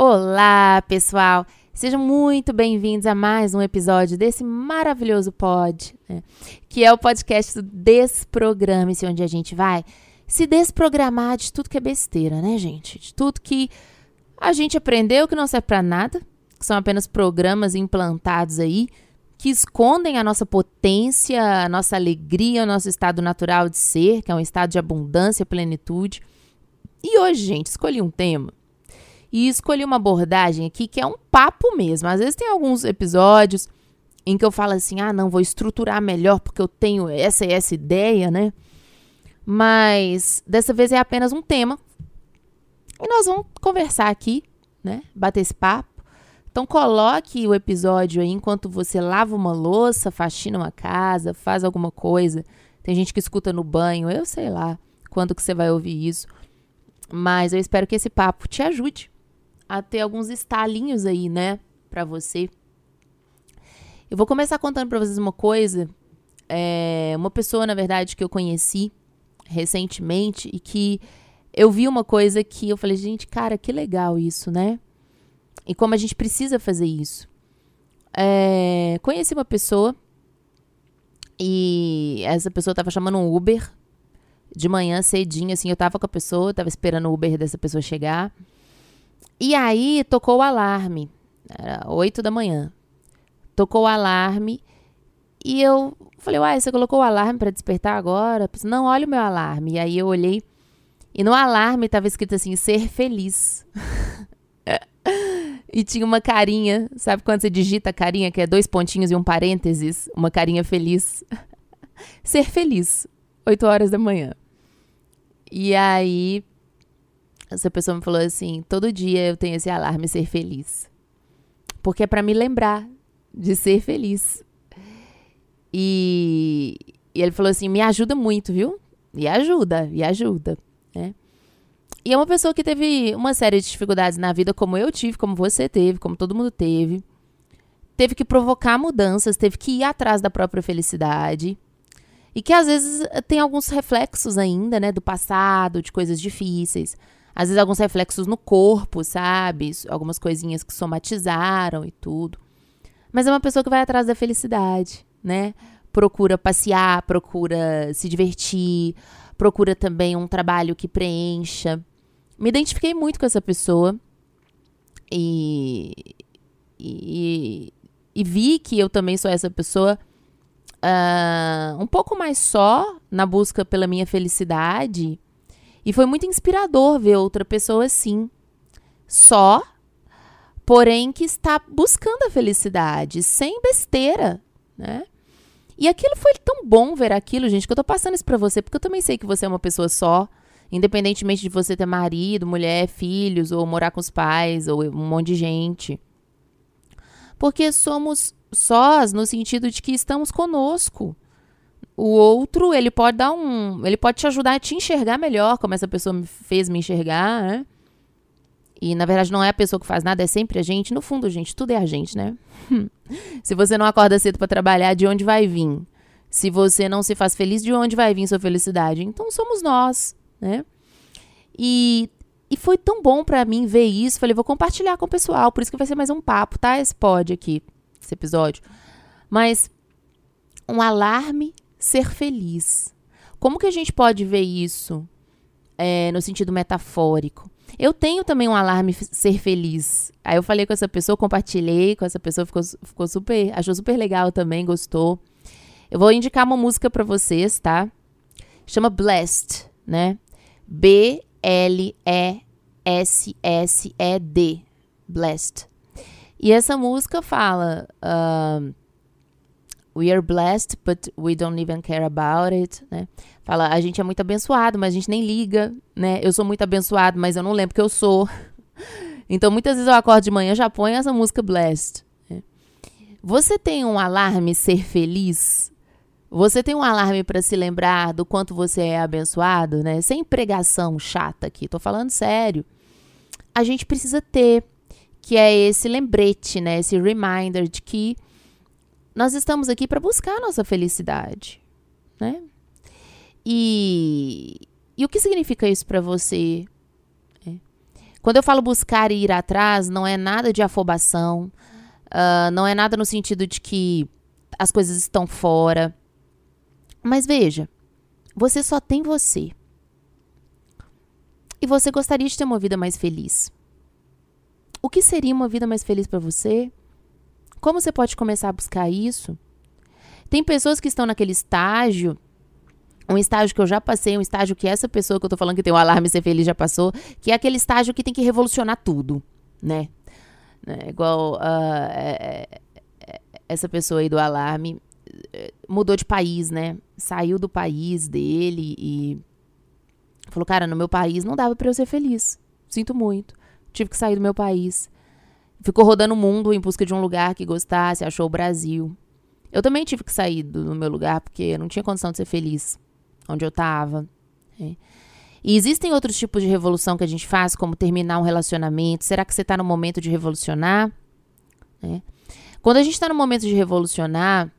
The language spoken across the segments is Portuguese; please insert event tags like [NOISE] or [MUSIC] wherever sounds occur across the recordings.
Olá, pessoal! Sejam muito bem-vindos a mais um episódio desse maravilhoso pod, né? que é o podcast do Desprograme-se, onde a gente vai se desprogramar de tudo que é besteira, né, gente? De tudo que a gente aprendeu que não serve para nada, que são apenas programas implantados aí, que escondem a nossa potência, a nossa alegria, o nosso estado natural de ser, que é um estado de abundância, plenitude. E hoje, gente, escolhi um tema e escolhi uma abordagem aqui que é um papo mesmo. Às vezes tem alguns episódios em que eu falo assim: ah, não, vou estruturar melhor porque eu tenho essa e essa ideia, né? Mas dessa vez é apenas um tema. E nós vamos conversar aqui, né? Bater esse papo. Então coloque o episódio aí enquanto você lava uma louça, faxina uma casa, faz alguma coisa. Tem gente que escuta no banho, eu sei lá quando que você vai ouvir isso. Mas eu espero que esse papo te ajude a ter alguns estalinhos aí, né, para você. Eu vou começar contando para vocês uma coisa. É, uma pessoa, na verdade, que eu conheci recentemente e que eu vi uma coisa que eu falei, gente, cara, que legal isso, né? e como a gente precisa fazer isso. É, conheci uma pessoa e essa pessoa estava chamando um Uber de manhã cedinho, assim, eu tava com a pessoa, tava esperando o Uber dessa pessoa chegar. E aí tocou o alarme, era 8 da manhã. Tocou o alarme e eu falei, uai, você colocou o alarme para despertar agora? Não, olha o meu alarme. E aí eu olhei e no alarme tava escrito assim, ser feliz. [LAUGHS] E tinha uma carinha, sabe quando você digita carinha, que é dois pontinhos e um parênteses? Uma carinha feliz. [LAUGHS] Ser feliz, 8 horas da manhã. E aí, essa pessoa me falou assim: todo dia eu tenho esse alarme ser feliz. Porque é para me lembrar de ser feliz. E, e ele falou assim: me ajuda muito, viu? E ajuda, e ajuda, né? E é uma pessoa que teve uma série de dificuldades na vida, como eu tive, como você teve, como todo mundo teve. Teve que provocar mudanças, teve que ir atrás da própria felicidade. E que às vezes tem alguns reflexos ainda, né, do passado, de coisas difíceis. Às vezes alguns reflexos no corpo, sabe? Algumas coisinhas que somatizaram e tudo. Mas é uma pessoa que vai atrás da felicidade, né? Procura passear, procura se divertir, procura também um trabalho que preencha me identifiquei muito com essa pessoa e, e, e vi que eu também sou essa pessoa uh, um pouco mais só na busca pela minha felicidade. E foi muito inspirador ver outra pessoa assim, só, porém que está buscando a felicidade, sem besteira, né? E aquilo foi tão bom ver aquilo, gente, que eu tô passando isso pra você, porque eu também sei que você é uma pessoa só, Independentemente de você ter marido, mulher, filhos, ou morar com os pais, ou um monte de gente. Porque somos sós no sentido de que estamos conosco. O outro, ele pode dar um. Ele pode te ajudar a te enxergar melhor, como essa pessoa me fez me enxergar, né? E na verdade não é a pessoa que faz nada, é sempre a gente. No fundo, gente, tudo é a gente, né? [LAUGHS] Se você não acorda cedo para trabalhar, de onde vai vir? Se você não se faz feliz, de onde vai vir sua felicidade? Então somos nós né? E, e foi tão bom para mim ver isso. Falei, vou compartilhar com o pessoal. Por isso que vai ser mais um papo, tá? Esse pod aqui, esse episódio. Mas um alarme ser feliz. Como que a gente pode ver isso é, no sentido metafórico? Eu tenho também um alarme ser feliz. Aí eu falei com essa pessoa, compartilhei com essa pessoa, ficou, ficou super, achou super legal também, gostou. Eu vou indicar uma música para vocês, tá? Chama Blessed, né? B-L-E-S-S-E-D. Blessed. E essa música fala. Uh, we are blessed, but we don't even care about it, né? Fala, a gente é muito abençoado, mas a gente nem liga, né? Eu sou muito abençoado, mas eu não lembro que eu sou. [LAUGHS] então, muitas vezes eu acordo de manhã já ponho essa música blessed. Né? Você tem um alarme ser feliz? Você tem um alarme para se lembrar do quanto você é abençoado, né? Sem pregação chata aqui, tô falando sério. A gente precisa ter, que é esse lembrete, né? Esse reminder de que nós estamos aqui para buscar a nossa felicidade, né? E, e o que significa isso para você? É. Quando eu falo buscar e ir atrás, não é nada de afobação, uh, não é nada no sentido de que as coisas estão fora. Mas veja, você só tem você. E você gostaria de ter uma vida mais feliz. O que seria uma vida mais feliz para você? Como você pode começar a buscar isso? Tem pessoas que estão naquele estágio, um estágio que eu já passei, um estágio que essa pessoa que eu tô falando que tem o alarme ser feliz já passou, que é aquele estágio que tem que revolucionar tudo, né? É igual uh, é, é, essa pessoa aí do alarme é, mudou de país, né? Saiu do país dele e falou: Cara, no meu país não dava para eu ser feliz. Sinto muito. Tive que sair do meu país. Ficou rodando o mundo em busca de um lugar que gostasse, achou o Brasil. Eu também tive que sair do, meu lugar porque eu não tinha condição de ser feliz onde eu estava. É. E existem outros tipos de revolução que a gente faz, como terminar um relacionamento. Será que você está no momento de revolucionar? É. Quando a gente está no momento de revolucionar,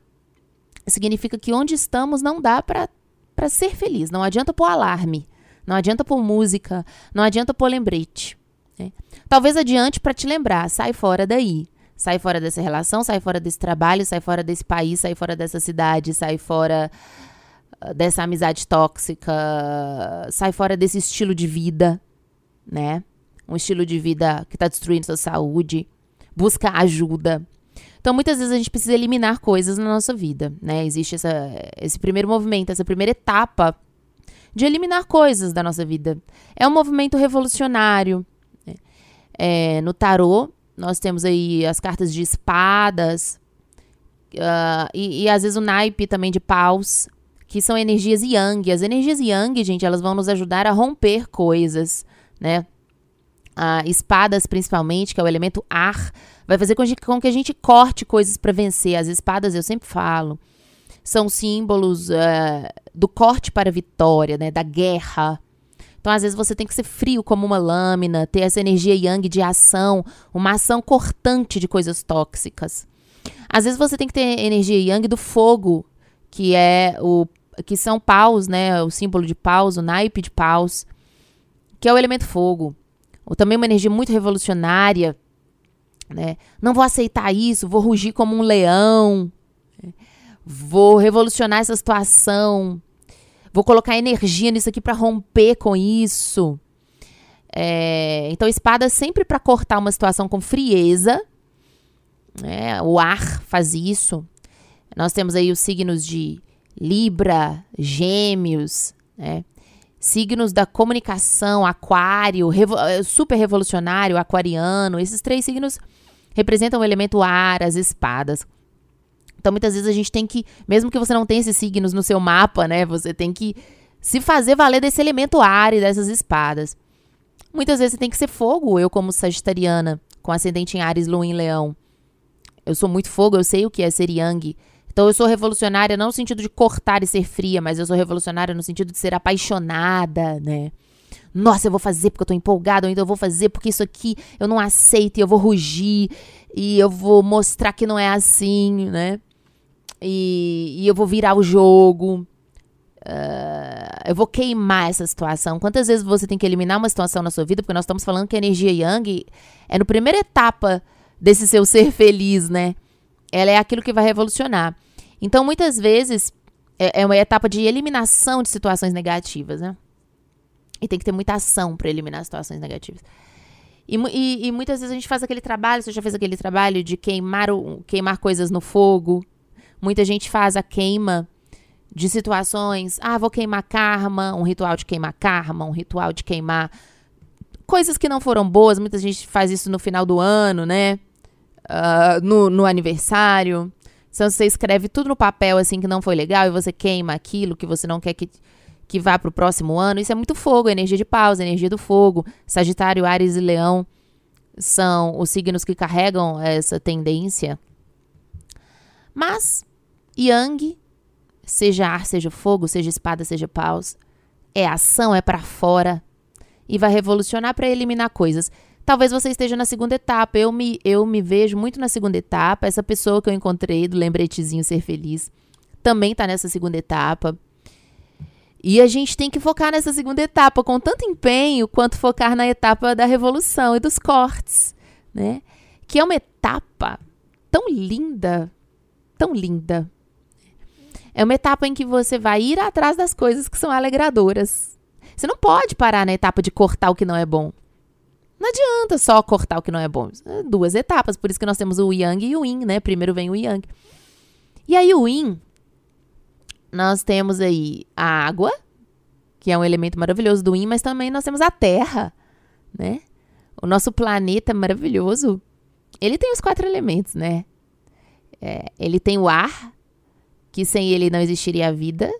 significa que onde estamos não dá para ser feliz. Não adianta pôr alarme, não adianta pôr música, não adianta pôr lembrete. Né? Talvez adiante para te lembrar, sai fora daí. Sai fora dessa relação, sai fora desse trabalho, sai fora desse país, sai fora dessa cidade, sai fora ah, dessa amizade tóxica, sai fora desse estilo de vida, né? Um estilo de vida que está destruindo sua saúde. Busca ajuda. Então, muitas vezes a gente precisa eliminar coisas na nossa vida, né? Existe essa, esse primeiro movimento, essa primeira etapa de eliminar coisas da nossa vida. É um movimento revolucionário. É, no tarô, nós temos aí as cartas de espadas uh, e, e, às vezes o naipe também de paus, que são energias yang. As energias yang, gente, elas vão nos ajudar a romper coisas, né? Uh, espadas, principalmente, que é o elemento ar, vai fazer com, com que a gente corte coisas para vencer. As espadas, eu sempre falo, são símbolos uh, do corte para a vitória, né? Da guerra, então, às vezes, você tem que ser frio como uma lâmina, ter essa energia yang de ação, uma ação cortante de coisas tóxicas. Às vezes, você tem que ter energia yang do fogo, que é o que são paus, né? O símbolo de paus, o naipe de paus, que é o elemento fogo. Ou também uma energia muito revolucionária, né? Não vou aceitar isso, vou rugir como um leão, vou revolucionar essa situação. Vou colocar energia nisso aqui para romper com isso. É, então, espada sempre para cortar uma situação com frieza. Né? O ar faz isso. Nós temos aí os signos de Libra, Gêmeos, né? signos da comunicação, Aquário, revo eh, super revolucionário, Aquariano. Esses três signos representam o elemento ar, as espadas. Então, muitas vezes a gente tem que, mesmo que você não tenha esses signos no seu mapa, né? Você tem que se fazer valer desse elemento ar e dessas espadas. Muitas vezes você tem que ser fogo, eu como sagitariana, com ascendente em Ares, Lua em Leão. Eu sou muito fogo, eu sei o que é ser yang. Então eu sou revolucionária não no sentido de cortar e ser fria, mas eu sou revolucionária no sentido de ser apaixonada, né? Nossa, eu vou fazer porque eu tô empolgada, ou então eu vou fazer porque isso aqui eu não aceito e eu vou rugir e eu vou mostrar que não é assim, né? E, e eu vou virar o jogo. Uh, eu vou queimar essa situação. Quantas vezes você tem que eliminar uma situação na sua vida? Porque nós estamos falando que a energia Yang é no primeira etapa desse seu ser [LAUGHS] feliz, né? Ela é aquilo que vai revolucionar. Então, muitas vezes, é, é uma etapa de eliminação de situações negativas, né? E tem que ter muita ação para eliminar situações negativas. E, e, e, muitas vezes a gente faz aquele trabalho, você já fez aquele trabalho de queimar, o, queimar coisas no fogo, Muita gente faz a queima de situações. Ah, vou queimar karma, um ritual de queimar karma, um ritual de queimar coisas que não foram boas. Muita gente faz isso no final do ano, né? Uh, no, no aniversário. Então você escreve tudo no papel assim que não foi legal e você queima aquilo que você não quer que, que vá para o próximo ano. Isso é muito fogo, energia de pausa, energia do fogo. Sagitário, Ares e Leão são os signos que carregam essa tendência. Mas Yang, seja ar, seja fogo, seja espada, seja paus, é ação, é para fora e vai revolucionar para eliminar coisas. Talvez você esteja na segunda etapa. Eu me, eu me vejo muito na segunda etapa. Essa pessoa que eu encontrei do lembretezinho Ser Feliz também está nessa segunda etapa. E a gente tem que focar nessa segunda etapa com tanto empenho quanto focar na etapa da revolução e dos cortes, né? Que é uma etapa tão linda, tão linda. É uma etapa em que você vai ir atrás das coisas que são alegradoras. Você não pode parar na etapa de cortar o que não é bom. Não adianta só cortar o que não é bom. É duas etapas, por isso que nós temos o Yang e o Yin, né? Primeiro vem o Yang. E aí o Yin, nós temos aí a água, que é um elemento maravilhoso do Yin, mas também nós temos a Terra, né? O nosso planeta maravilhoso, ele tem os quatro elementos, né? É, ele tem o ar, que sem ele não existiria a vida.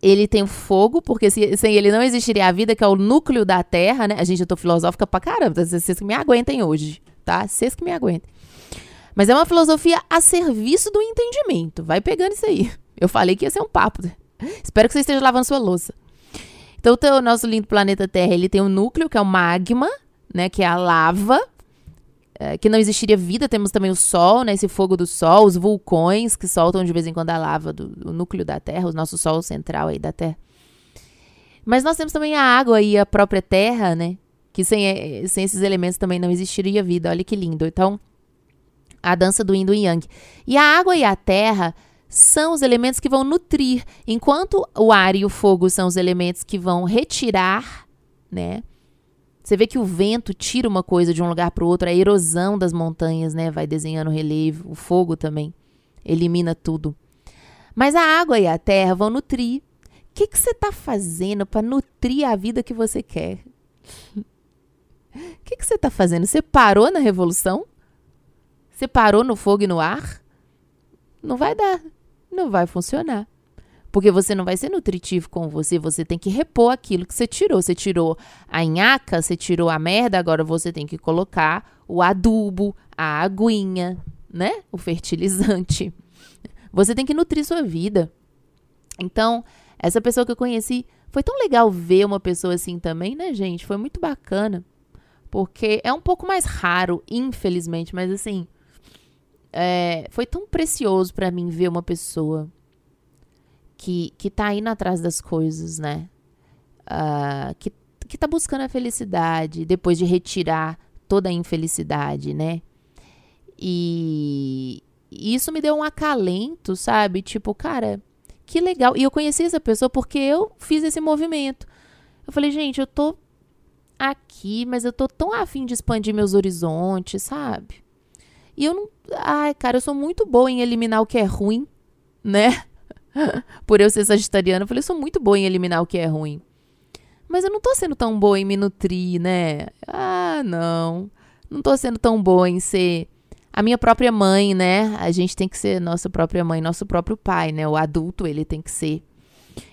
Ele tem o fogo, porque se, sem ele não existiria a vida, que é o núcleo da Terra, né? A gente, eu tô filosófica pra caramba, vocês que me aguentem hoje, tá? Vocês que me aguentem. Mas é uma filosofia a serviço do entendimento. Vai pegando isso aí. Eu falei que ia ser um papo. Espero que você esteja lavando sua louça. Então, o nosso lindo planeta Terra, ele tem um núcleo, que é o magma, né? Que é a lava. É, que não existiria vida. Temos também o Sol, né? Esse fogo do Sol, os vulcões que soltam de vez em quando a lava do, do núcleo da Terra, o nosso Sol central aí da Terra. Mas nós temos também a água e a própria Terra, né? Que sem, eh, sem esses elementos também não existiria vida. Olha que lindo. Então, a dança do Yin do Yang. E a água e a terra são os elementos que vão nutrir, enquanto o ar e o fogo são os elementos que vão retirar, né? Você vê que o vento tira uma coisa de um lugar para o outro, a erosão das montanhas, né, vai desenhando relevo, o fogo também elimina tudo. Mas a água e a terra vão nutrir. O que, que você está fazendo para nutrir a vida que você quer? O que, que você está fazendo? Você parou na revolução? Você parou no fogo e no ar? Não vai dar. Não vai funcionar. Porque você não vai ser nutritivo com você, você tem que repor aquilo que você tirou. Você tirou a nhaca, você tirou a merda, agora você tem que colocar o adubo, a aguinha, né? O fertilizante. Você tem que nutrir sua vida. Então, essa pessoa que eu conheci, foi tão legal ver uma pessoa assim também, né, gente? Foi muito bacana. Porque é um pouco mais raro, infelizmente, mas assim, é, foi tão precioso para mim ver uma pessoa que, que tá indo atrás das coisas, né? Uh, que, que tá buscando a felicidade depois de retirar toda a infelicidade, né? E, isso me deu um acalento, sabe? Tipo, cara, que legal. E eu conheci essa pessoa porque eu fiz esse movimento. Eu falei, gente, eu tô aqui, mas eu tô tão afim de expandir meus horizontes, sabe? E eu não. Ai, cara, eu sou muito boa em eliminar o que é ruim, né? [LAUGHS] Por eu ser sagitariana, eu falei, eu sou muito boa em eliminar o que é ruim. Mas eu não tô sendo tão boa em me nutrir, né? Ah, não. Não tô sendo tão boa em ser a minha própria mãe, né? A gente tem que ser nossa própria mãe, nosso próprio pai, né? O adulto, ele tem que ser.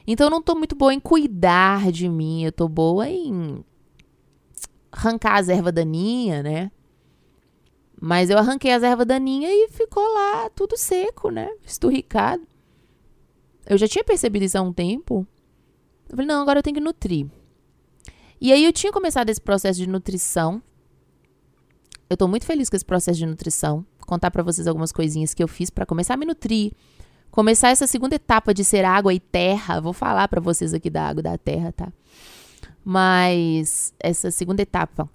Então eu não tô muito boa em cuidar de mim, eu tô boa em arrancar as ervas daninhas, né? Mas eu arranquei as ervas daninhas e ficou lá tudo seco, né? Esturricado. Eu já tinha percebido isso há um tempo. Eu falei, não, agora eu tenho que nutrir. E aí eu tinha começado esse processo de nutrição. Eu tô muito feliz com esse processo de nutrição. Vou contar para vocês algumas coisinhas que eu fiz para começar a me nutrir. Começar essa segunda etapa de ser água e terra. Vou falar para vocês aqui da água e da terra, tá? Mas essa segunda etapa,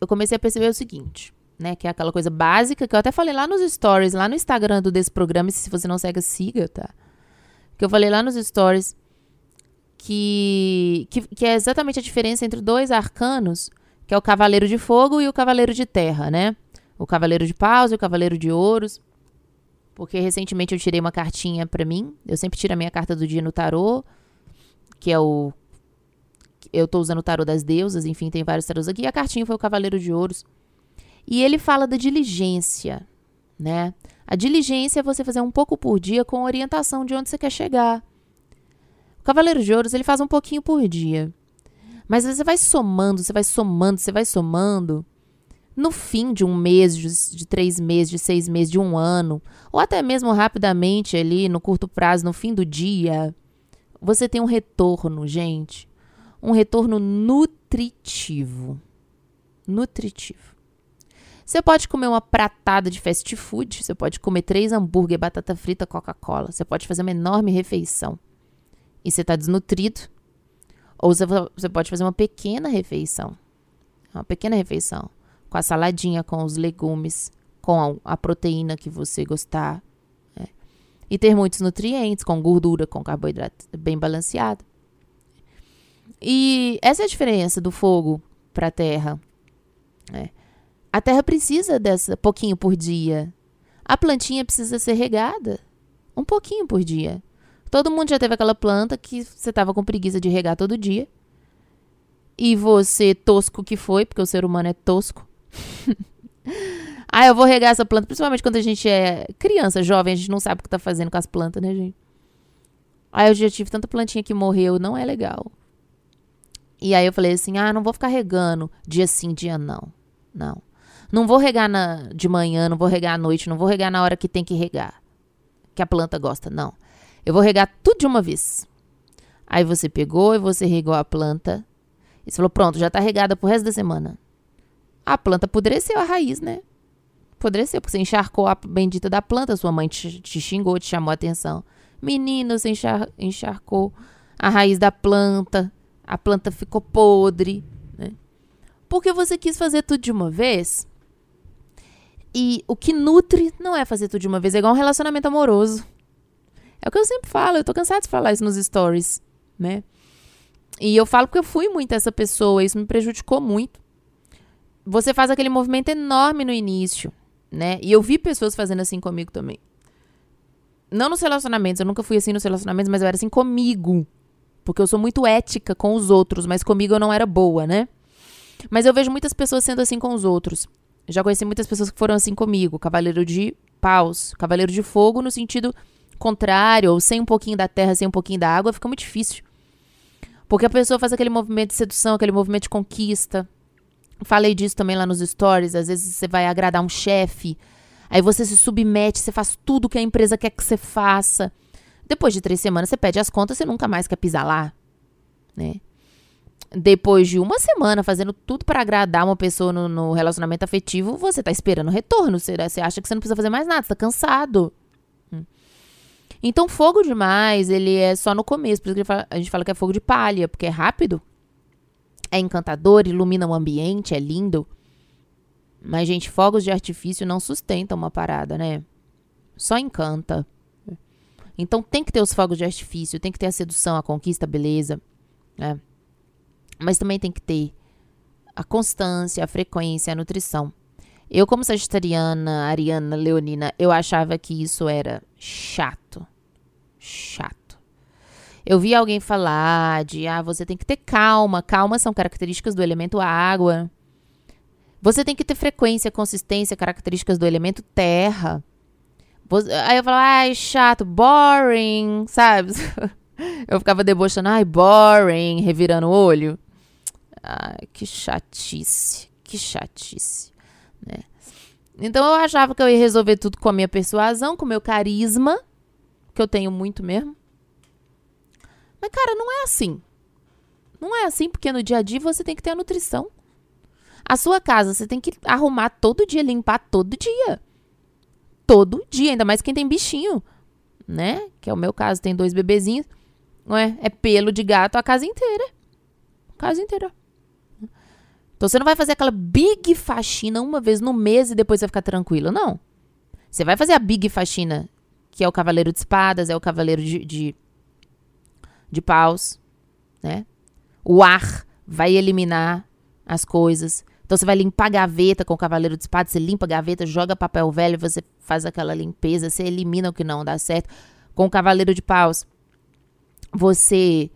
eu comecei a perceber o seguinte né? Que é aquela coisa básica que eu até falei lá nos stories, lá no Instagram do desse programa, se você não segue, siga, tá? Que eu falei lá nos stories que, que, que é exatamente a diferença entre dois arcanos, que é o Cavaleiro de Fogo e o Cavaleiro de Terra, né? O Cavaleiro de Paus e o Cavaleiro de Ouros. Porque recentemente eu tirei uma cartinha para mim. Eu sempre tiro a minha carta do dia no tarô, que é o eu tô usando o tarô das deusas, enfim, tem vários tarôs aqui. E a cartinha foi o Cavaleiro de Ouros. E ele fala da diligência, né? A diligência é você fazer um pouco por dia com orientação de onde você quer chegar. O Cavaleiro de Ouros, ele faz um pouquinho por dia. Mas você vai somando, você vai somando, você vai somando. No fim de um mês, de, três meses, de seis meses, de um ano, ou até mesmo rapidamente ali, no curto prazo, no fim do dia, você tem um retorno, gente. Um retorno nutritivo. Nutritivo. Você pode comer uma pratada de fast food, você pode comer três hambúrguer, batata frita, Coca-Cola. Você pode fazer uma enorme refeição. e você está desnutrido. Ou você pode fazer uma pequena refeição. Uma pequena refeição. Com a saladinha, com os legumes, com a, proteína que você gostar. Né? E ter muitos nutrientes, com gordura, com carboidrato bem balanceado. E essa é a diferença do fogo para a terra. Né? A terra precisa dessa pouquinho por dia. A plantinha precisa ser regada um pouquinho por dia. Todo mundo já teve aquela planta que você tava com preguiça de regar todo dia. E você, tosco que foi, porque o ser humano é tosco. [LAUGHS] ah, eu vou regar essa planta, principalmente quando a gente é criança, jovem, a gente não sabe o que tá fazendo com as plantas, né, gente? Aí eu já tive tanta plantinha que morreu, não é legal. E aí eu falei assim: ah, não vou ficar regando dia sim, dia não. Não. Não vou regar na, de manhã, não vou regar à noite, não vou regar na hora que tem que regar. Que a planta gosta, não. Eu vou regar tudo de uma vez. Aí você pegou e você regou a planta. E você falou: pronto, já tá regada pro resto da semana. A planta apodreceu a raiz, né? Apodreceu, porque você encharcou a bendita da planta. Sua mãe te, te xingou, te chamou a atenção. Menino, você enchar, encharcou a raiz da planta. A planta ficou podre. Né? Porque você quis fazer tudo de uma vez. E o que nutre não é fazer tudo de uma vez. É igual um relacionamento amoroso. É o que eu sempre falo, eu tô cansada de falar isso nos stories, né? E eu falo porque eu fui muito essa pessoa, isso me prejudicou muito. Você faz aquele movimento enorme no início, né? E eu vi pessoas fazendo assim comigo também. Não nos relacionamentos, eu nunca fui assim nos relacionamentos, mas eu era assim comigo. Porque eu sou muito ética com os outros, mas comigo eu não era boa, né? Mas eu vejo muitas pessoas sendo assim com os outros. Já conheci muitas pessoas que foram assim comigo. Cavaleiro de paus, cavaleiro de fogo, no sentido contrário, ou sem um pouquinho da terra, sem um pouquinho da água, fica muito difícil. Porque a pessoa faz aquele movimento de sedução, aquele movimento de conquista. Falei disso também lá nos stories. Às vezes você vai agradar um chefe, aí você se submete, você faz tudo que a empresa quer que você faça. Depois de três semanas, você pede as contas, você nunca mais quer pisar lá, né? Depois de uma semana fazendo tudo para agradar uma pessoa no, no, relacionamento afetivo, você tá esperando retorno. Você, você acha que você não precisa fazer mais nada, você tá cansado. Então, fogo demais, ele é só no começo. Por isso que fala, a gente fala que é fogo de palha, porque é rápido, é encantador, ilumina o ambiente, é lindo. Mas, gente, fogos de artifício não sustentam uma parada, né? Só encanta. Então, tem que ter os fogos de artifício, tem que ter a sedução, a conquista, a beleza, né? Mas também tem que ter a constância, a frequência, a nutrição. Eu, como sagitariana, ariana, leonina, eu achava que isso era chato chato. Eu vi alguém falar de, ah, você tem que ter calma. Calma são características do elemento água. Você tem que ter frequência, consistência, características do elemento terra. Aí eu falava, ai, chato, boring, [LAUGHS] sabe? Eu ficava debochando, ai, boring, revirando o olho. Ai, que chatice, que chatice, né? Então eu achava que eu ia resolver tudo com a minha persuasão, com o meu carisma que eu tenho muito mesmo. Mas, cara, não é assim. Não é assim, porque no dia a dia você tem que ter a nutrição. A sua casa você tem que arrumar todo dia, limpar todo dia. Todo dia, ainda mais quem tem bichinho, né? Que é o meu caso, tem dois bebezinhos. Não é? É pelo de gato a casa inteira. A casa inteira. Então você não vai fazer aquela big faxina uma vez no mês e depois vai ficar tranquilo, não. Você vai fazer a big faxina que é o cavaleiro de espadas, é o cavaleiro de, de, de paus, né? O ar vai eliminar as coisas. Então você vai limpar a gaveta com o cavaleiro de espadas, você limpa a gaveta, joga papel velho, você faz aquela limpeza, você elimina o que não dá certo. Com o cavaleiro de paus, você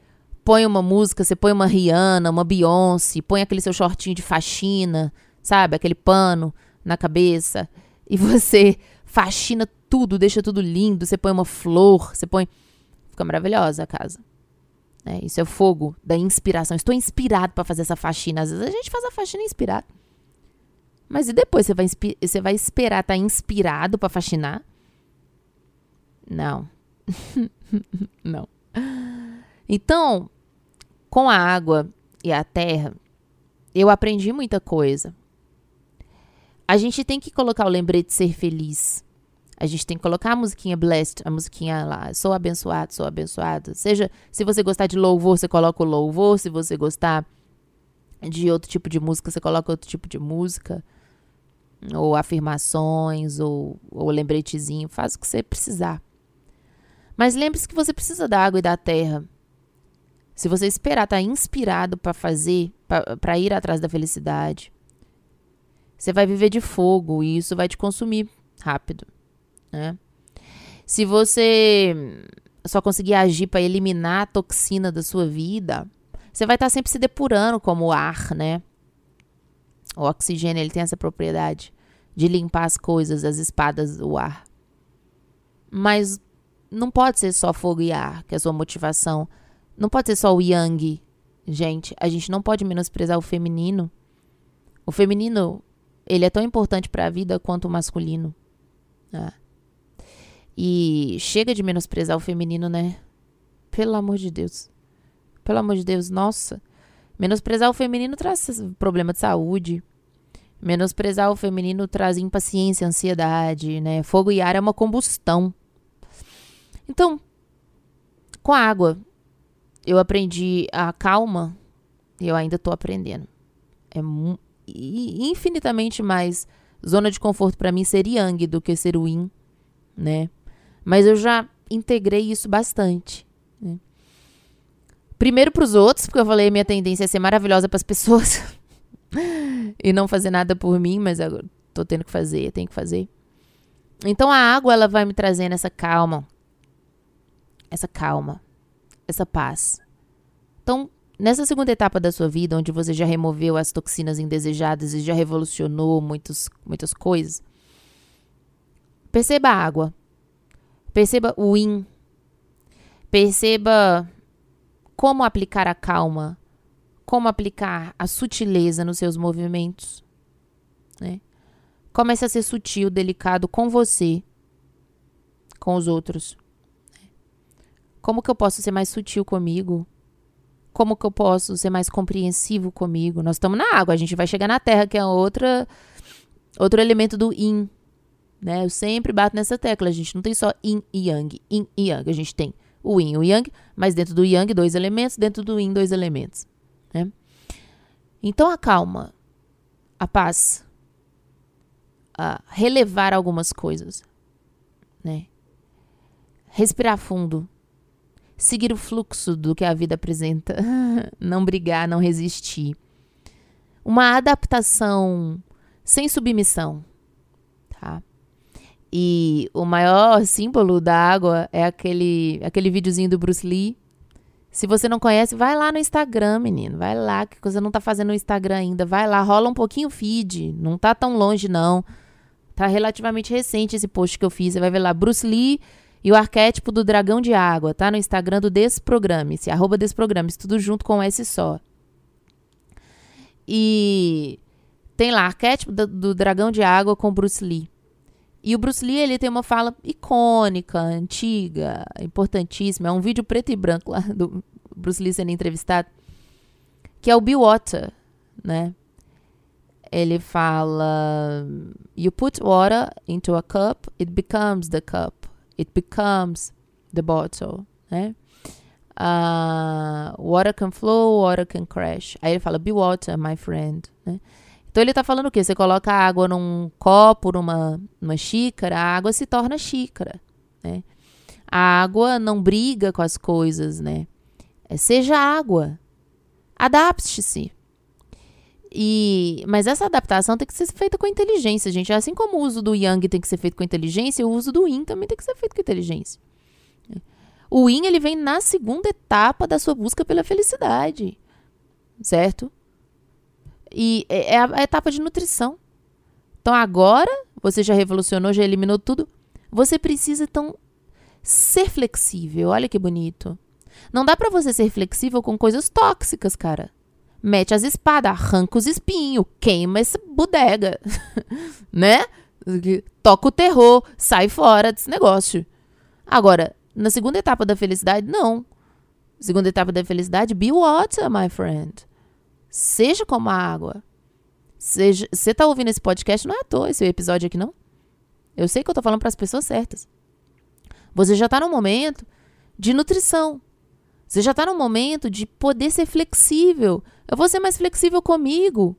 põe uma música, você põe uma Rihanna, uma Beyoncé, põe aquele seu shortinho de faxina, sabe? Aquele pano na cabeça. E [LAUGHS] você faxina tudo, deixa tudo lindo. Você põe uma flor, você põe. Fica maravilhosa a casa. É, isso é o fogo da inspiração. Estou inspirado para fazer essa faxina. Às vezes a gente faz a faxina inspirado. Mas e depois você vai, você vai esperar estar tá inspirado para faxinar? Não. [LAUGHS] Não. Então, com a água e a terra, eu aprendi muita coisa. A gente tem que colocar o lembrete de ser feliz A gente tem que colocar a musiquinha blessed, a musiquinha lá, sou abençoado, sou abençoado. Seja, se você gostar de louvor, você coloca o louvor. Se você gostar de outro tipo de música, você coloca outro tipo de música. Ou afirmações, ou, ou lembretezinho. Faz o que você precisar. Mas lembre-se que você precisa da água e da terra. Se você esperar estar tá inspirado para fazer, para ir atrás da felicidade, você vai viver de fogo e isso vai te consumir rápido, né? Se você só conseguir agir para eliminar a toxina da sua vida, você vai estar tá sempre se depurando como o ar, né? O oxigênio, ele tem essa propriedade de limpar as coisas, as espadas, o ar. Mas não pode ser só fogo e ar, que é a sua motivação. Não pode ser só o yang. Gente, a gente não pode menosprezar o feminino. O feminino, ele é tão importante para a vida quanto o masculino. Né? E chega de menosprezar o feminino, né? Pelo amor de Deus. Pelo amor de Deus, nossa. Menosprezar o feminino traz problema de saúde. Menosprezar o feminino traz impaciência, ansiedade, né? Fogo e ar é uma combustão. Então, com a água, eu aprendi a calma e eu ainda estou aprendendo. É infinitamente mais zona de conforto para mim ser yang do que ser yin, né? Mas eu já integrei isso bastante. Né? Primeiro para os outros, porque eu falei minha tendência é ser maravilhosa para as pessoas [LAUGHS] e não fazer nada por mim, mas eu tô tendo que fazer, tenho que fazer. Então a água ela vai me trazendo essa calma, essa calma, essa paz. Então, nessa segunda etapa da sua vida, onde você já removeu as toxinas indesejadas e já revolucionou muitos, muitas coisas, perceba a água, perceba o in, perceba como aplicar a calma, como aplicar a sutileza nos seus movimentos. Né? Comece a ser sutil, delicado com você, com os outros. Como que eu posso ser mais sutil comigo? Como que eu posso ser mais compreensivo comigo? Nós estamos na água, a gente vai chegar na terra, que é outra outro elemento do yin, né? Eu sempre bato nessa tecla, a gente não tem só yin e yang, yin e yang, a gente tem o yin e o yang, mas dentro do yang dois elementos, dentro do yin dois elementos, né? Então a calma, a paz, a relevar algumas coisas, né? Respirar fundo, seguir o fluxo do que a vida apresenta, [LAUGHS] não brigar, não resistir. Uma adaptação sem submissão, tá? E o maior símbolo da água é aquele aquele videozinho do Bruce Lee. Se você não conhece, vai lá no Instagram, menino. Vai lá, que você não tá fazendo no Instagram ainda. Vai lá, rola um pouquinho o feed. Não tá tão longe, não. Tá relativamente recente esse post que eu fiz. Você vai ver lá, Bruce Lee e o arquétipo do dragão de água, tá no Instagram do Desprograme-se, arroba Desprograme-se, tudo junto com S só. E tem lá, arquétipo do, do, dragão de água com Bruce Lee. E o Bruce Lee, ele tem uma fala icônica, antiga, importantíssima. É um vídeo preto e branco lá do Bruce Lee sendo entrevistado, que é o Be Water, né? Ele fala: You put water into a cup, it becomes the cup it becomes the bottle, né? Uh, water can flow, water can crash. Aí ele fala, be water, my friend. Né? Então ele está falando o quê? Você coloca a água num copo, numa, numa xícara, a água se torna xícara. Né? A água não briga com as coisas, né? É, seja água. Adapte-se. E, mas essa adaptação tem que ser feita com inteligência, gente. Assim como o uso do Yang tem que ser feito com inteligência, o uso do Yin também tem que ser feito com inteligência. O Yin ele vem na segunda etapa da sua busca pela felicidade, certo? E é, é a, a etapa de nutrição. Então agora você já revolucionou, já eliminou tudo. Você precisa então ser flexível. Olha que bonito. Não dá para você ser flexível com coisas tóxicas, cara mete as espadas, arranca os espinhos, queima essa bodega, [LAUGHS] né? Toca o terror, sai fora desse negócio. Agora, na segunda etapa da felicidade, não. Segunda etapa da felicidade, be water, my friend. Seja como a água. Seja, você tá ouvindo esse podcast, não é à toa esse episódio aqui, não? Eu sei que eu tô falando para as pessoas certas. Você já tá no momento de nutrição. Você já tá no momento de poder ser flexível. Eu vou ser mais flexível comigo.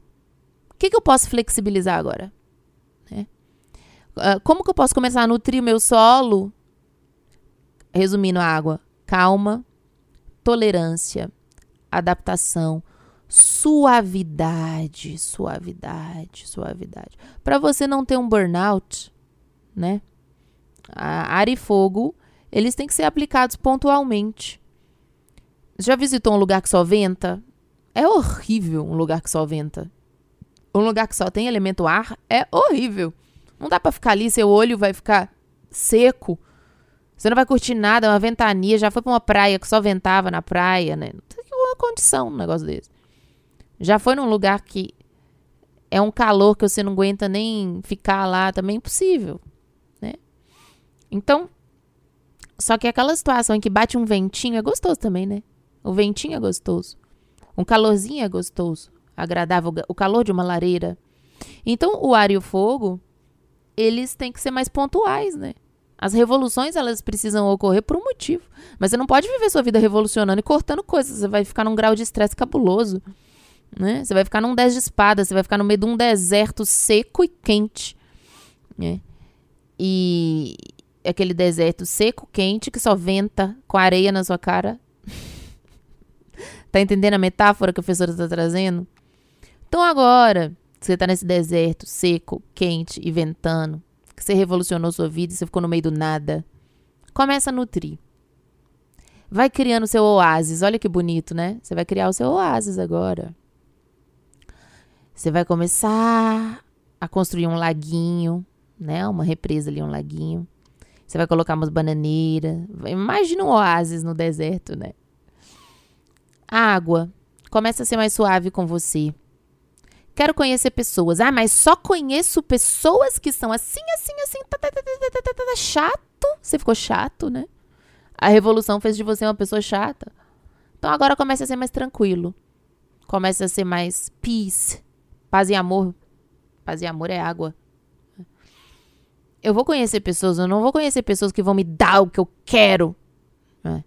O que, que eu posso flexibilizar agora? Né? Uh, como que eu posso começar a nutrir o meu solo? Resumindo a água: calma, tolerância, adaptação, suavidade, suavidade, suavidade. Para você não ter um burnout, né? A ar e fogo, eles têm que ser aplicados pontualmente. Já visitou um lugar que só venta? É horrível um lugar que só venta. Um lugar que só tem elemento ar é horrível. Não dá para ficar ali, seu olho vai ficar seco. Você não vai curtir nada, é uma ventania. Já foi pra uma praia que só ventava na praia, né? Não tem uma condição um negócio desse. Já foi num lugar que é um calor que você não aguenta nem ficar lá, também é impossível, né? Então, só que aquela situação em que bate um ventinho é gostoso também, né? O ventinho é gostoso. Um calorzinho é gostoso, agradável, o calor de uma lareira. Então, o ar e o fogo, eles têm que ser mais pontuais, né? As revoluções, elas precisam ocorrer por um motivo. Mas você não pode viver sua vida revolucionando e cortando coisas. Você vai ficar num grau de estresse cabuloso. Né? Você vai ficar num 10 de espada. Você vai ficar no meio de um deserto seco e quente. Né? E aquele deserto seco, quente, que só venta com areia na sua cara. Tá entendendo a metáfora que a professora está trazendo? Então agora, você está nesse deserto seco, quente e ventando que você revolucionou sua vida você ficou no meio do nada. Começa a nutrir. Vai criando seu oásis. Olha que bonito, né? Você vai criar o seu oásis agora. Você vai começar a construir um laguinho, né? Uma represa ali, um laguinho. Você vai colocar umas bananeiras. Imagina um oásis no deserto, né? A água começa a ser mais suave com você. Quero conhecer pessoas. Ah, mas só conheço pessoas que são assim, assim, assim. Tá, tá, tá, chato. Você ficou chato, né? A revolução fez de você uma pessoa chata. Então agora comece a ser mais tranquilo. Comece a ser mais peace. Paz e amor. Paz e amor é água. Eu vou conhecer pessoas, eu não vou conhecer pessoas que vão me dar o que eu quero. É.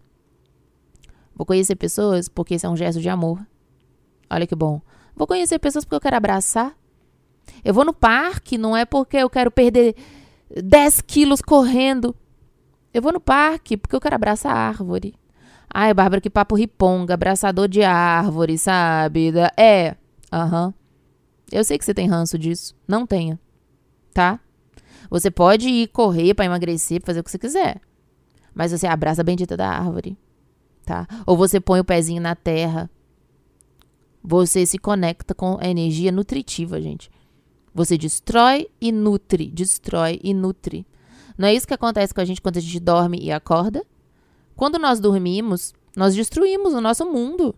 Vou conhecer pessoas porque isso é um gesto de amor. Olha que bom. Vou conhecer pessoas porque eu quero abraçar. Eu vou no parque, não é porque eu quero perder 10 quilos correndo. Eu vou no parque porque eu quero abraçar a árvore. Ai, Bárbara, que papo riponga, abraçador de árvore, sabe? É, aham. Uhum. Eu sei que você tem ranço disso. Não tenha, tá? Você pode ir correr para emagrecer, fazer o que você quiser. Mas você abraça a bendita da árvore, tá? Ou você põe o pezinho na terra você se conecta com a energia nutritiva, gente. Você destrói e nutre, destrói e nutre. Não é isso que acontece com a gente quando a gente dorme e acorda? Quando nós dormimos, nós destruímos o nosso mundo.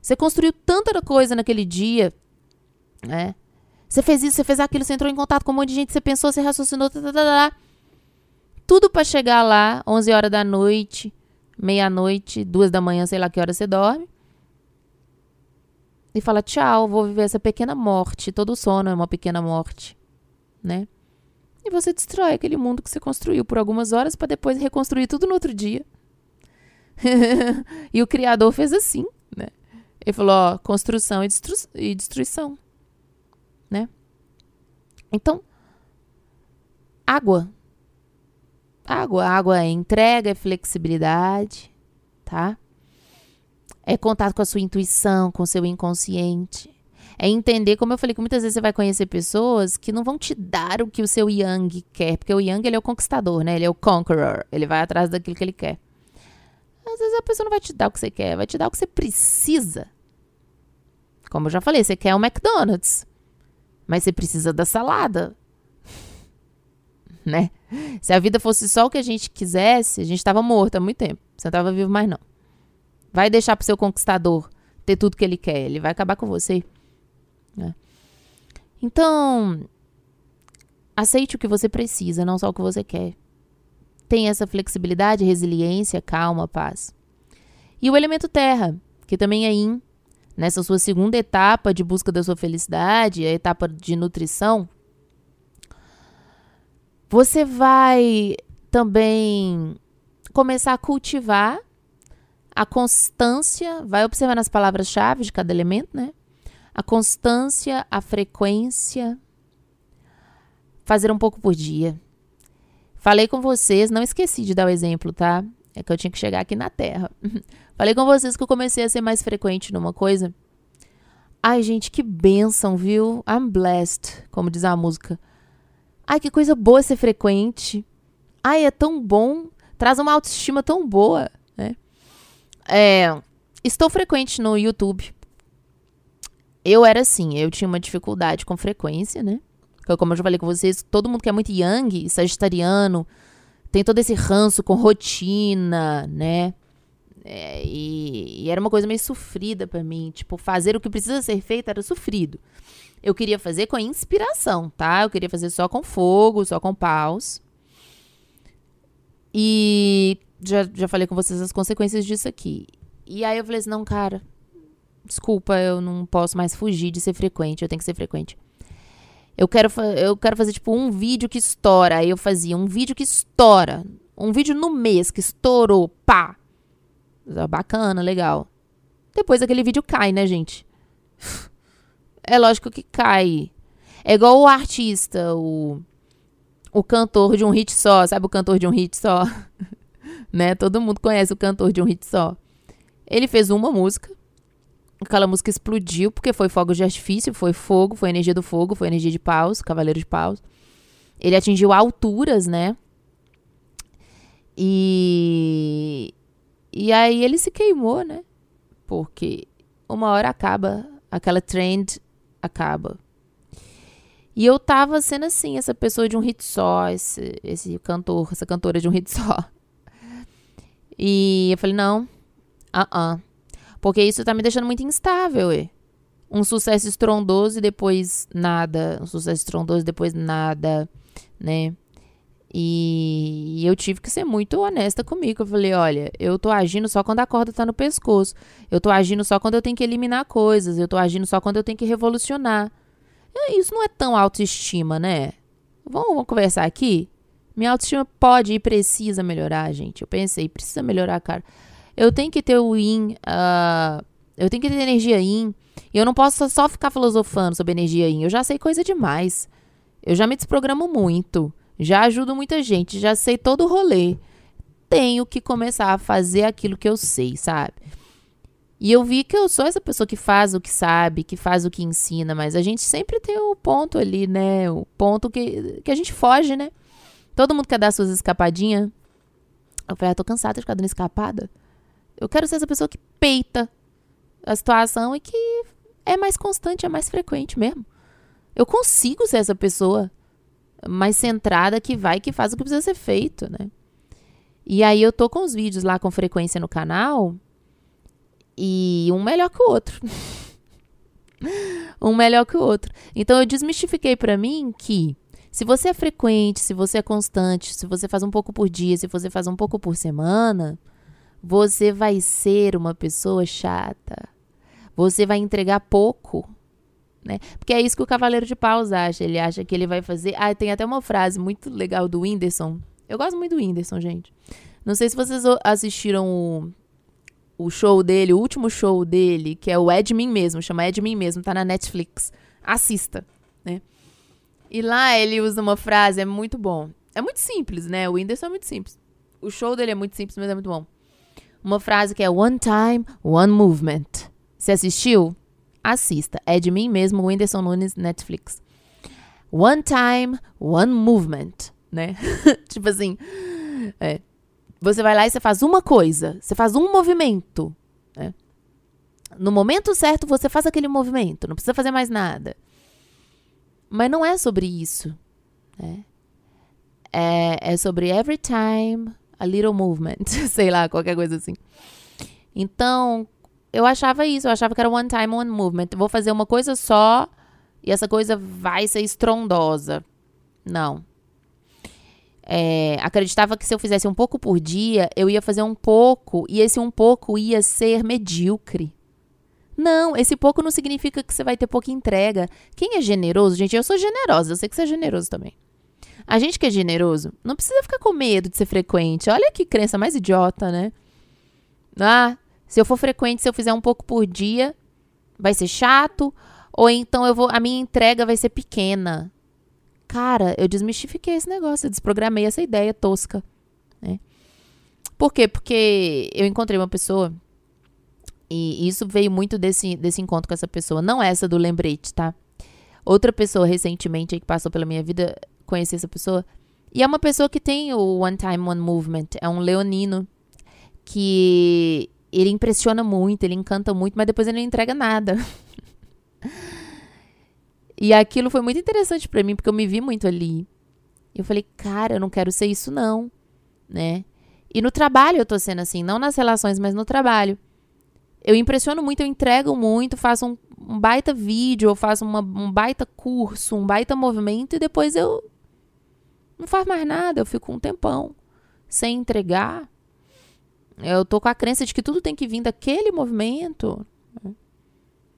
Você construiu tanta coisa naquele dia, né? Você fez isso, você fez aquilo, você entrou em contato com um monte de gente, você pensou, você raciocinou, tá, tá, tá, tá. tudo para chegar lá, 11 horas da noite, meia-noite, duas da manhã, sei lá que hora você dorme e fala: tchau, vou viver essa pequena morte. Todo sono é uma pequena morte, né? E você destrói aquele mundo que você construiu por algumas horas para depois reconstruir tudo no outro dia. [LAUGHS] e o Criador fez assim, né? Ele falou: ó, construção e, destru e destruição, né? Então, água. Água, água é entrega, é flexibilidade, tá? É contato com a sua intuição, com o seu inconsciente. É entender, como eu falei, que muitas vezes você vai conhecer pessoas que não vão te dar o que o seu Yang quer. Porque o Yang, ele é o conquistador, né? Ele é o conqueror. Ele vai atrás daquilo que ele quer. Às vezes a pessoa não vai te dar o que você quer, vai te dar o que você precisa. Como eu já falei, você quer um McDonald's. Mas você precisa da salada. [LAUGHS] né? Se a vida fosse só o que a gente quisesse, a gente estava morto há muito tempo. Você não estava vivo mais, não. Vai deixar pro seu conquistador ter tudo que ele quer. Ele vai acabar com você. Né? Então, aceite o que você precisa, não só o que você quer. Tenha essa flexibilidade, resiliência, calma, paz. E o elemento terra, que também é in, nessa sua segunda etapa de busca da sua felicidade, a etapa de nutrição, Você vai também começar a cultivar a constância, vai observando as palavras-chave de cada elemento, né? A constância, a frequência. Fazer um pouco por dia. Falei com vocês, não esqueci de dar o exemplo, tá? É que eu tinha que chegar aqui na Terra. [LAUGHS] Falei com vocês que eu comecei a ser mais frequente numa coisa. Ai, gente, que benção, viu? I'm blessed, como diz a música. Ai, que coisa boa ser frequente. Ai, é tão bom. Traz uma autoestima tão boa, né? É, estou frequente no YouTube. Eu era assim, eu tinha uma dificuldade com frequência, né? Como eu já falei com vocês, todo mundo que é muito young, sagitariano, tem todo esse ranço com rotina, né? É, e, e, era uma coisa meio sofrida para mim. Tipo, fazer o que precisa ser feito era sofrido. Eu queria fazer com inspiração, tá? Eu queria fazer só com fogo, só com paus. E já, já falei com vocês as consequências disso aqui. E aí eu falei assim: não, cara, desculpa, eu não posso mais fugir de ser frequente, eu tenho que ser frequente. Eu quero, eu quero fazer, tipo, um vídeo que estoura. Aí eu fazia um vídeo que estoura. Um vídeo no mês que estourou. Pá! Bacana, legal. Depois aquele vídeo cai, né, gente? É lógico que cai. É igual o artista, o, o cantor de um hit só. Sabe o cantor de um hit só? [LAUGHS] né? Todo mundo conhece o cantor de um hit só. Ele fez uma música aquela música explodiu porque foi fogo de artifício, foi fogo, foi energia do fogo, foi energia de paus, cavaleiro de paus. Ele atingiu alturas, né? E e aí ele se queimou, né? Porque uma hora acaba, aquela trend acaba. E eu tava sendo assim, essa pessoa de um hit só, esse, esse cantor, essa cantora de um hit só. E eu falei, não, uh -uh. Porque isso tá me deixando muito instável, e Um sucesso estrondoso e depois nada. Um sucesso estrondoso e depois nada, né? E eu tive que ser muito honesta comigo. Eu falei: olha, eu tô agindo só quando a corda tá no pescoço. Eu tô agindo só quando eu tenho que eliminar coisas. Eu tô agindo só quando eu tenho que revolucionar. Isso não é tão autoestima, né? Vamos, vamos conversar aqui? Minha autoestima pode e precisa melhorar, gente. Eu pensei, precisa melhorar, cara. Eu tenho que ter o yin, uh, eu tenho que ter energia yin. E eu não posso só ficar filosofando sobre energia yin. Eu já sei coisa demais. Eu já me desprogramo muito. Já ajudo muita gente. Já sei todo o rolê. Tenho que começar a fazer aquilo que eu sei, sabe? E eu vi que eu sou essa pessoa que faz o que sabe, que faz o que ensina, mas a gente sempre tem o ponto ali, né? O ponto que, que a gente foge, né? Todo mundo quer dar suas escapadinhas. Eu falei, ah, tô cansada de ficar dando escapada. Eu quero ser essa pessoa que peita a situação e que é mais constante, é mais frequente mesmo. Eu consigo ser essa pessoa mais centrada que vai que faz o que precisa ser feito, né? E aí eu tô com os vídeos lá com frequência no canal e um melhor que o outro. [LAUGHS] um melhor que o outro. Então eu desmistifiquei para mim que se você é frequente, se você é constante, se você faz um pouco por dia, se você faz um pouco por semana, você vai ser uma pessoa chata. Você vai entregar pouco. Né? Porque é isso que o Cavaleiro de Paus acha. Ele acha que ele vai fazer. Ah, tem até uma frase muito legal do Whindersson. Eu gosto muito do Whindersson, gente. Não sei se vocês assistiram o, o show dele, o último show dele, que é o Edmin mesmo, chama Edmin mesmo, tá na Netflix. Assista, né? E lá ele usa uma frase, é muito bom. É muito simples, né? O Whindersson é muito simples. O show dele é muito simples, mas é muito bom uma frase que é One Time, One Movement. Você assistiu? Assista. É de mim mesmo, Whindersson Nunes, Netflix. One Time, One Movement, né? [LAUGHS] tipo assim, é, você vai lá e você faz uma coisa, você faz um movimento, né? No momento certo, você faz aquele movimento, não precisa fazer mais nada. Mas não é sobre isso, né? É, é sobre every time, a little movement, [LAUGHS] sei lá, qualquer coisa assim. Então, eu achava isso, eu achava que era one time, one movement. Vou fazer uma coisa só e essa coisa vai ser estrondosa. Não. É, acreditava que se eu fizesse um pouco por dia, eu ia fazer um pouco e esse um pouco ia ser medíocre. Não, esse pouco não significa que você vai ter pouca entrega. Quem é generoso, gente, eu sou generosa, eu sei que você é generoso também. A gente que é generoso não precisa ficar com medo de ser frequente. Olha que crença mais idiota, né? Ah, se eu for frequente, se eu fizer um pouco por dia, vai ser chato. Ou então eu vou, a minha entrega vai ser pequena. Cara, eu desmistifiquei esse negócio, eu desprogramei essa ideia tosca. Né? Por quê? Porque eu encontrei uma pessoa e isso veio muito desse, desse encontro com essa pessoa. Não essa do lembrete, tá? Outra pessoa recentemente que passou pela minha vida, conheci essa pessoa. E é uma pessoa que tem o One Time One Movement. É um leonino que ele impressiona muito, ele encanta muito, mas depois ele não entrega nada. [LAUGHS] e aquilo foi muito interessante para mim, porque eu me vi muito ali. Eu falei, cara, eu não quero ser isso não, né? E no trabalho eu tô sendo assim, não nas relações, mas no trabalho. Eu impressiono muito, eu entrego muito, faço um, um baita vídeo, eu faço uma, um baita curso, um baita movimento e depois eu não faço mais nada, eu fico um tempão sem entregar. Eu tô com a crença de que tudo tem que vir daquele movimento.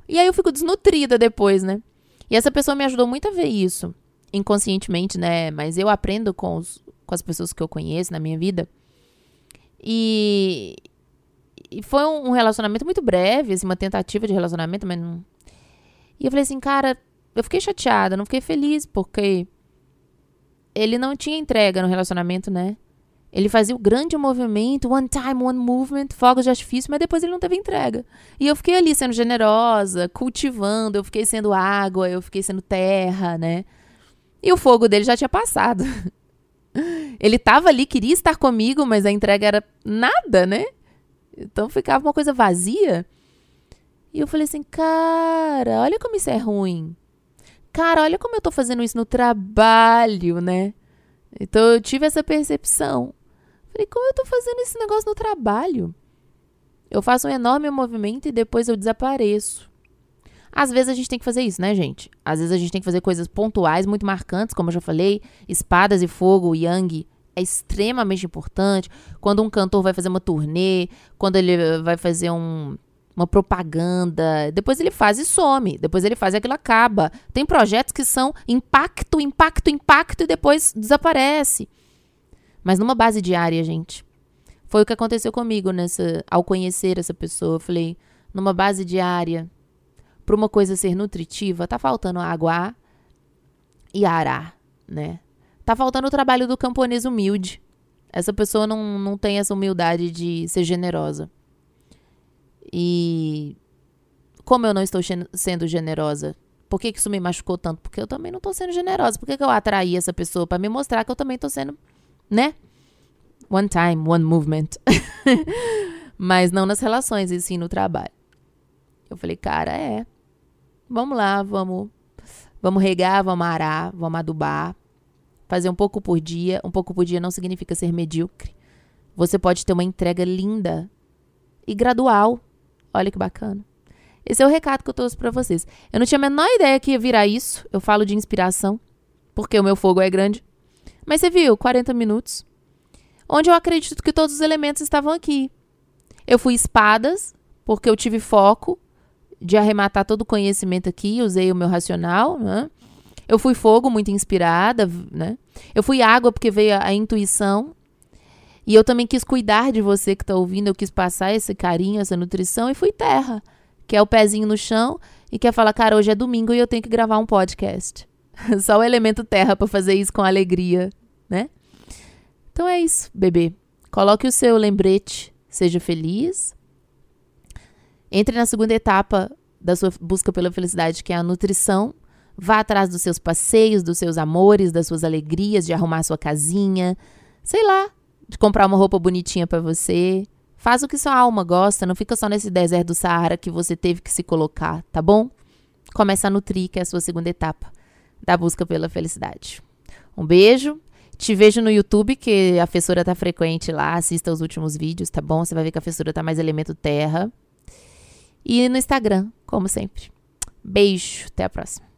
E aí eu fico desnutrida depois, né? E essa pessoa me ajudou muito a ver isso. Inconscientemente, né? Mas eu aprendo com, os, com as pessoas que eu conheço na minha vida. E, e foi um relacionamento muito breve, assim, uma tentativa de relacionamento, mas não. E eu falei assim, cara, eu fiquei chateada, não fiquei feliz, porque ele não tinha entrega no relacionamento, né? Ele fazia o grande movimento, one time, one movement, fogos de artifício, mas depois ele não teve entrega. E eu fiquei ali sendo generosa, cultivando, eu fiquei sendo água, eu fiquei sendo terra, né? E o fogo dele já tinha passado. [LAUGHS] Ele tava ali, queria estar comigo, mas a entrega era nada, né? Então ficava uma coisa vazia. E eu falei assim, cara, olha como isso é ruim. Cara, olha como eu tô fazendo isso no trabalho, né? Então eu tive essa percepção. Falei, como eu tô fazendo esse negócio no trabalho? Eu faço um enorme movimento e depois eu desapareço. Às vezes a gente tem que fazer isso, né, gente? Às vezes a gente tem que fazer coisas pontuais, muito marcantes, como eu já falei, espadas e fogo, yang, é extremamente importante. Quando um cantor vai fazer uma turnê, quando ele vai fazer um, uma propaganda, depois ele faz e some, depois ele faz e aquilo acaba. Tem projetos que são impacto, impacto, impacto e depois desaparece mas numa base diária, gente. Foi o que aconteceu comigo nessa, ao conhecer essa pessoa. Eu falei, numa base diária, para uma coisa ser nutritiva, tá faltando água e arar, né? Tá faltando o trabalho do camponês humilde. Essa pessoa não, não tem essa humildade de ser generosa. E como eu não estou sendo generosa? Por que, que isso me machucou tanto? Porque eu também não estou sendo generosa. Por que, que eu atraí essa pessoa? Para me mostrar que eu também estou sendo né? One time, one movement. [LAUGHS] Mas não nas relações, e sim no trabalho. Eu falei, cara, é. Vamos lá, vamos, vamos regar, vamos arar, vamos adubar. Fazer um pouco por dia. Um pouco por dia não significa ser medíocre. Você pode ter uma entrega linda e gradual. Olha que bacana. Esse é o recado que eu trouxe para vocês. Eu não tinha a menor ideia que ia virar isso. Eu falo de inspiração, porque o meu fogo é grande. Mas você viu, 40 minutos. Onde eu acredito que todos os elementos estavam aqui. Eu fui espadas, porque eu tive foco de arrematar todo o conhecimento aqui, usei o meu racional, né? Eu fui fogo, muito inspirada, né? Eu fui água, porque veio a, a intuição. E eu também quis cuidar de você que está ouvindo, eu quis passar esse carinho, essa nutrição, e fui terra, que é o pezinho no chão e quer falar, cara, hoje é domingo e eu tenho que gravar um podcast. [LAUGHS] Só o elemento terra para fazer isso com alegria né? Então é isso, bebê. Coloque o seu lembrete, seja feliz. Entre na segunda etapa da sua busca pela felicidade, que é a nutrição. Vá atrás dos seus passeios, dos seus amores, das suas alegrias, de arrumar sua casinha, sei lá, de comprar uma roupa bonitinha para você. Faz o que sua alma gosta, não fica só nesse deserto do Saara que você teve que se colocar, tá bom? Começa a nutrir, que é a sua segunda etapa da busca pela felicidade. Um beijo te vejo no YouTube, que a fessura tá frequente lá. Assista os últimos vídeos, tá bom? Você vai ver que a fessura tá mais elemento terra. E no Instagram, como sempre. Beijo, até a próxima.